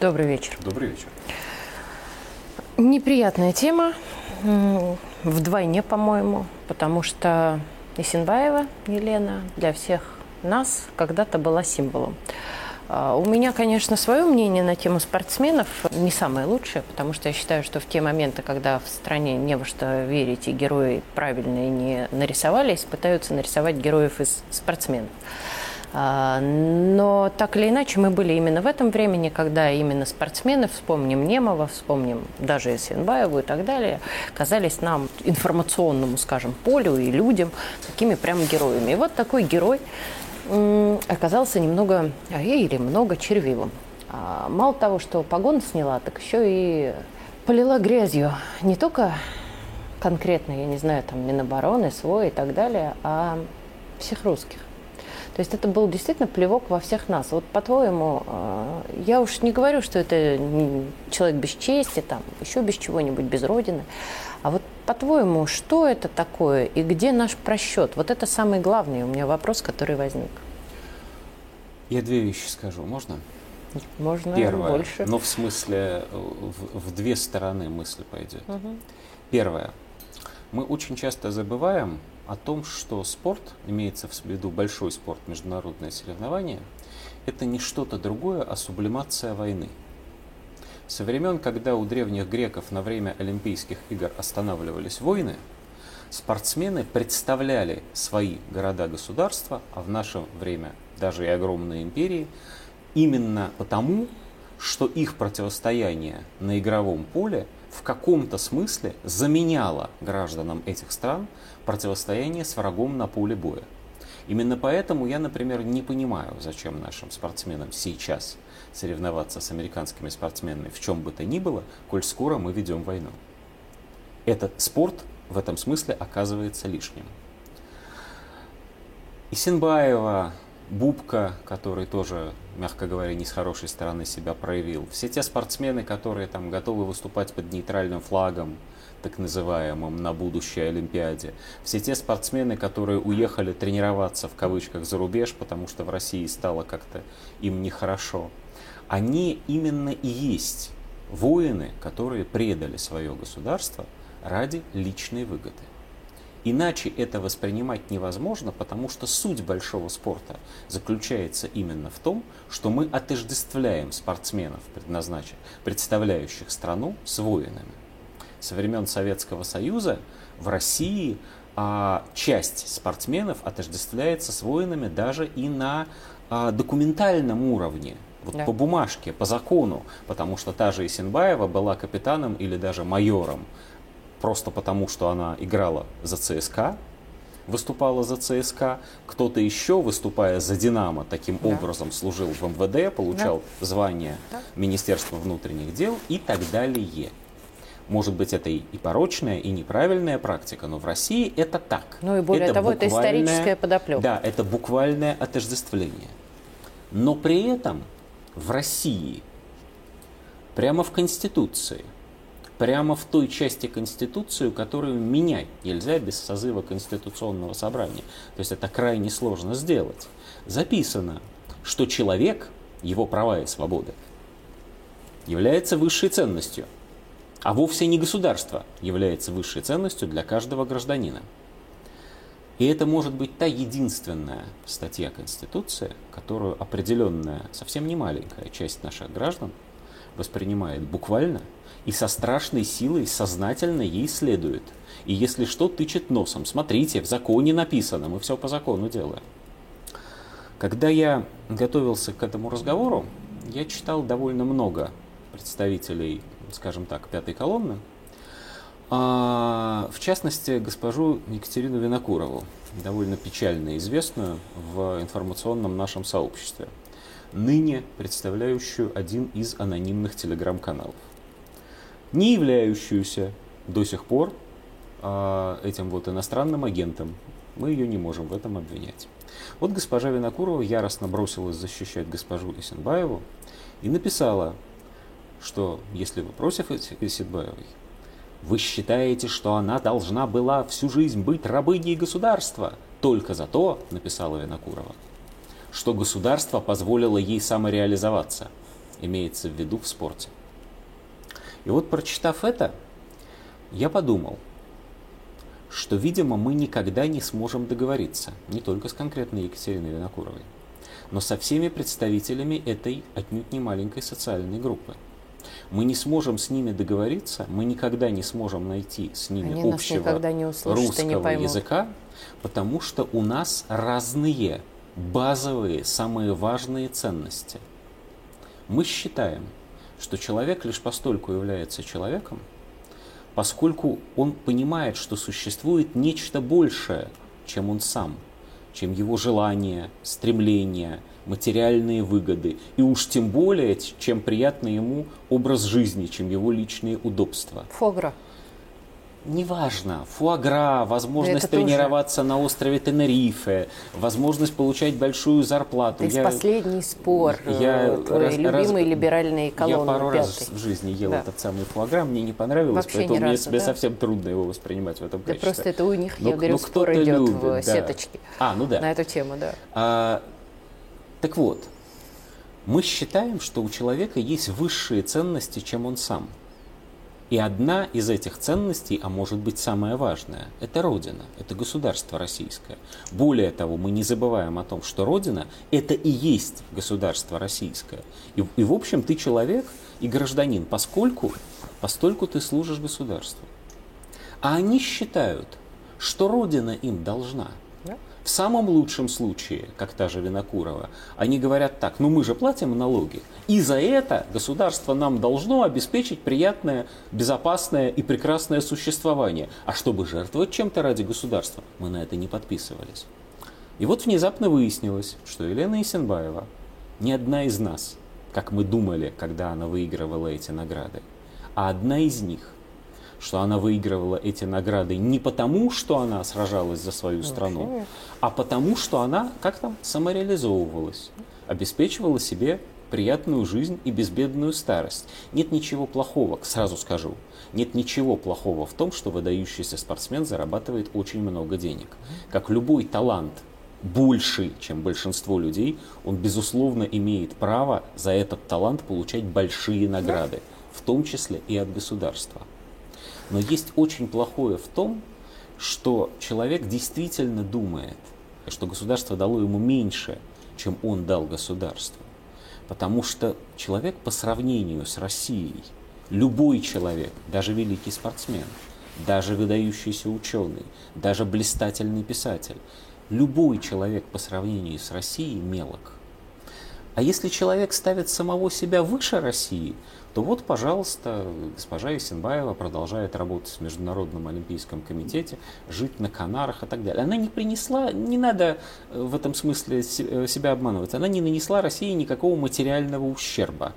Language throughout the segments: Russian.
Добрый вечер. Добрый вечер. Неприятная тема, вдвойне, по-моему, потому что Исенбаева Елена для всех нас когда-то была символом. А, у меня, конечно, свое мнение на тему спортсменов не самое лучшее, потому что я считаю, что в те моменты, когда в стране не во что верить и герои правильные не нарисовались, пытаются нарисовать героев из спортсменов. А, но так или иначе мы были именно в этом времени, когда именно спортсмены, вспомним Немова, вспомним даже Сенбаеву и так далее, казались нам информационному, скажем, полю и людям такими прям героями. И вот такой герой оказался немного или много червивым. А, мало того, что погон сняла, так еще и полила грязью не только конкретно, я не знаю, там Минобороны, свой и так далее, а всех русских. То есть это был действительно плевок во всех нас. Вот по-твоему, э, я уж не говорю, что это человек без чести, там, еще без чего-нибудь, без родины. А вот по-твоему, что это такое и где наш просчет? Вот это самый главный у меня вопрос, который возник. Я две вещи скажу, можно? Можно Первое, больше. но в смысле, в, в две стороны мысль пойдет. Угу. Первое. Мы очень часто забываем, о том, что спорт, имеется в виду большой спорт, международное соревнование, это не что-то другое, а сублимация войны. Со времен, когда у древних греков на время Олимпийских игр останавливались войны, спортсмены представляли свои города-государства, а в наше время даже и огромные империи, именно потому, что их противостояние на игровом поле в каком-то смысле заменяло гражданам этих стран противостояние с врагом на поле боя. Именно поэтому я, например, не понимаю, зачем нашим спортсменам сейчас соревноваться с американскими спортсменами в чем бы то ни было, коль скоро мы ведем войну. Этот спорт в этом смысле оказывается лишним. Исенбаева, Бубка, который тоже, мягко говоря, не с хорошей стороны себя проявил. Все те спортсмены, которые там готовы выступать под нейтральным флагом, так называемом, на будущей Олимпиаде. Все те спортсмены, которые уехали тренироваться в кавычках за рубеж, потому что в России стало как-то им нехорошо, они именно и есть воины, которые предали свое государство ради личной выгоды. Иначе это воспринимать невозможно, потому что суть большого спорта заключается именно в том, что мы отождествляем спортсменов, предназначенных, представляющих страну, с воинами со времен Советского Союза в России а, часть спортсменов отождествляется с воинами даже и на а, документальном уровне. Вот да. по бумажке, по закону, потому что та же Исенбаева была капитаном или даже майором, просто потому что она играла за ЦСКА, выступала за ЦСКА, кто-то еще, выступая за Динамо, таким да. образом служил в МВД, получал да. звание да. Министерства внутренних дел и так далее. Может быть, это и порочная, и неправильная практика, но в России это так. Ну и более это того, это историческая подоплека. Да, это буквальное отождествление. Но при этом в России, прямо в Конституции, прямо в той части Конституции, которую менять нельзя без созыва Конституционного собрания, то есть это крайне сложно сделать, записано, что человек, его права и свободы, является высшей ценностью – а вовсе не государство является высшей ценностью для каждого гражданина. И это может быть та единственная статья Конституции, которую определенная, совсем не маленькая часть наших граждан воспринимает буквально и со страшной силой сознательно ей следует. И если что, тычет носом. Смотрите, в законе написано, мы все по закону делаем. Когда я готовился к этому разговору, я читал довольно много представителей скажем так, пятой колонны, а, в частности, госпожу Екатерину Винокурову, довольно печально известную в информационном нашем сообществе, ныне представляющую один из анонимных телеграм-каналов, не являющуюся до сих пор а, этим вот иностранным агентом. Мы ее не можем в этом обвинять. Вот госпожа Винокурова яростно бросилась защищать госпожу Исенбаеву и написала что если вы против Исидбаевой, вы считаете, что она должна была всю жизнь быть рабыней государства только за то, написала Винокурова, что государство позволило ей самореализоваться. имеется в виду в спорте. И вот прочитав это, я подумал, что, видимо, мы никогда не сможем договориться, не только с конкретной Екатериной Винокуровой, но со всеми представителями этой отнюдь не маленькой социальной группы. Мы не сможем с ними договориться, мы никогда не сможем найти с ними Они общего не услышат, русского не языка, потому что у нас разные базовые, самые важные ценности. Мы считаем, что человек лишь постольку является человеком, поскольку он понимает, что существует нечто большее, чем он сам, чем его желания, стремления, материальные выгоды, и уж тем более, чем приятный ему образ жизни, чем его личные удобства. Фогра неважно, фуагра, возможность Это тренироваться тоже. на острове Тенерифе, возможность получать большую зарплату. Это я, последний спор, я э, твой раз, любимый раз, либеральный колонны. Я пару пятый. раз в жизни ел да. этот самый фуагра, мне не понравилось, Вообще поэтому мне разу, себе да? совсем трудно его воспринимать в этом Да качестве. просто это у них, но, я говорю, но спор идет любит, в да. сеточке а, ну да. на эту тему, да. А, так вот, мы считаем, что у человека есть высшие ценности, чем он сам – и одна из этих ценностей, а может быть самая важная, это Родина, это государство российское. Более того, мы не забываем о том, что Родина – это и есть государство российское. И, и в общем, ты человек и гражданин, поскольку, постольку ты служишь государству. А они считают, что Родина им должна – в самом лучшем случае, как та же Винокурова, они говорят так, ну мы же платим налоги, и за это государство нам должно обеспечить приятное, безопасное и прекрасное существование. А чтобы жертвовать чем-то ради государства, мы на это не подписывались. И вот внезапно выяснилось, что Елена Исенбаева не одна из нас, как мы думали, когда она выигрывала эти награды, а одна из них – что она выигрывала эти награды не потому, что она сражалась за свою страну, а потому, что она как там самореализовывалась, обеспечивала себе приятную жизнь и безбедную старость. Нет ничего плохого, сразу скажу, нет ничего плохого в том, что выдающийся спортсмен зарабатывает очень много денег. Как любой талант больший, чем большинство людей, он, безусловно, имеет право за этот талант получать большие награды, в том числе и от государства. Но есть очень плохое в том, что человек действительно думает, что государство дало ему меньше, чем он дал государству. Потому что человек по сравнению с Россией, любой человек, даже великий спортсмен, даже выдающийся ученый, даже блистательный писатель, любой человек по сравнению с Россией мелок. А если человек ставит самого себя выше России, то вот, пожалуйста, госпожа Исенбаева продолжает работать в Международном Олимпийском комитете, жить на Канарах и так далее. Она не принесла, не надо э, в этом смысле э, себя обманывать, она не нанесла России никакого материального ущерба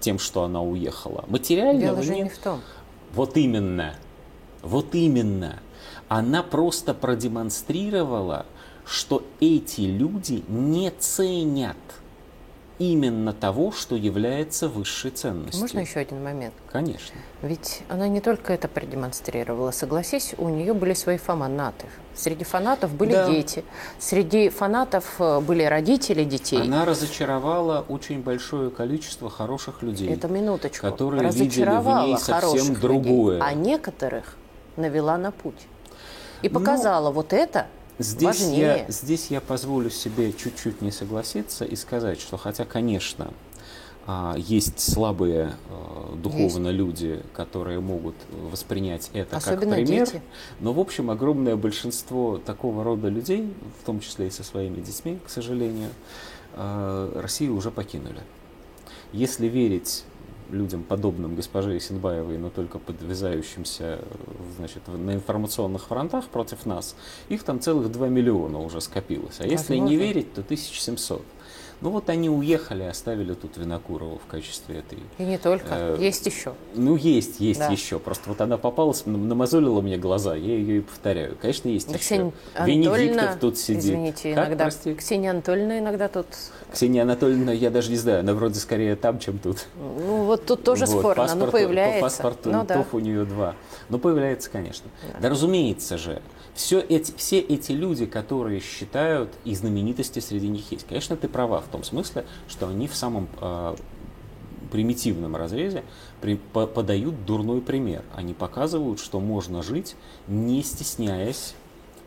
тем, что она уехала. Материального Дело же нет. не в том. Вот именно, вот именно. Она просто продемонстрировала, что эти люди не ценят – именно того, что является высшей ценностью. Можно еще один момент? Конечно. Ведь она не только это продемонстрировала. Согласись, у нее были свои фанаты. Среди фанатов были да. дети. Среди фанатов э, были родители детей. Она разочаровала очень большое количество хороших людей. Это минуточку. Которые видели в ней совсем другое. Людей, а некоторых навела на путь. И ну, показала Но... вот это Здесь важнее. я, здесь я позволю себе чуть-чуть не согласиться и сказать, что хотя, конечно, а, есть слабые а, духовно есть. люди, которые могут воспринять это Особенно как пример, дети. но в общем огромное большинство такого рода людей, в том числе и со своими детьми, к сожалению, а, Россию уже покинули. Если верить людям, подобным госпоже Исенбаевой, но только подвязающимся значит, на информационных фронтах против нас, их там целых 2 миллиона уже скопилось. А если не верить, то 1700. Ну вот они уехали, оставили тут Винокурову в качестве этой. И не только, э, есть еще. Ну есть, есть да. еще. Просто вот она попалась, намазолила мне глаза, я ее и повторяю. Конечно, есть да еще. Венедиктов тут сидит. Извините, как, иногда. Прости? Ксения Анатольевна иногда тут. Ксения Анатольевна, я даже не знаю, она вроде скорее там, чем тут. Ну вот тут тоже вот, спорно, паспорт, но появляется. Паспорт ну, да. у нее два. Но появляется, конечно. Да, да разумеется же. Все эти, все эти люди, которые считают, и знаменитости среди них есть. Конечно, ты права в том смысле, что они в самом э, примитивном разрезе при, по, подают дурной пример. Они показывают, что можно жить, не стесняясь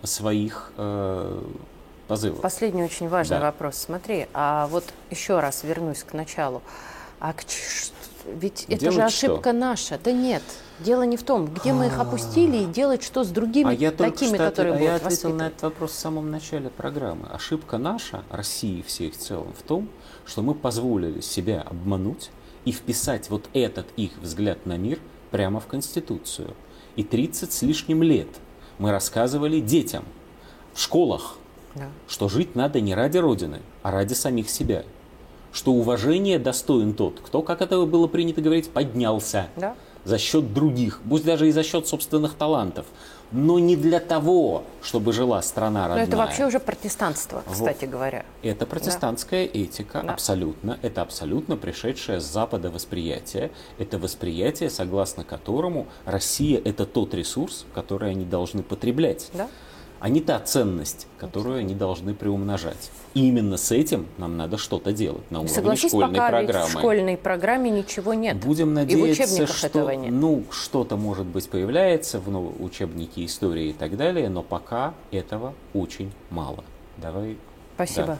своих э, позывов. Последний очень важный Да. вопрос. Смотри, а вот еще раз вернусь к началу. А к ведь это же Делать что? ошибка наша. Да нет, дело не в том, где мы их опустили и делать что с другими А я только такими, отве- которые а будут я ответил воспитаны. на этот вопрос в самом начале программы. Ошибка наша, России всей в целом, в том, что мы позволили себя обмануть и вписать вот этот их взгляд на мир прямо в Конституцию. И 30 с лишним лет мы рассказывали детям в школах, Да. что жить надо не ради Родины, а ради самих себя. Что уважение достоин тот, кто, как это было принято говорить, поднялся Да. за счет других, пусть даже и за счет собственных талантов, но не для того, чтобы жила страна Но родная. это вообще уже протестанство, Вот. кстати говоря. Это протестантская этика, Да. абсолютно. Это абсолютно пришедшее с Запада восприятие. Это восприятие, согласно которому Россия – это тот ресурс, который они должны потреблять, Да? А не та ценность, которую они должны приумножать. И именно с этим нам надо что-то делать на уровне согласись, школьной пока программы. в школьной программе ничего нет. Будем И в надеяться, что этого нет. ну что-то может быть появляется в ну, учебнике истории и так далее, но пока этого очень мало. Давай. Спасибо. Да.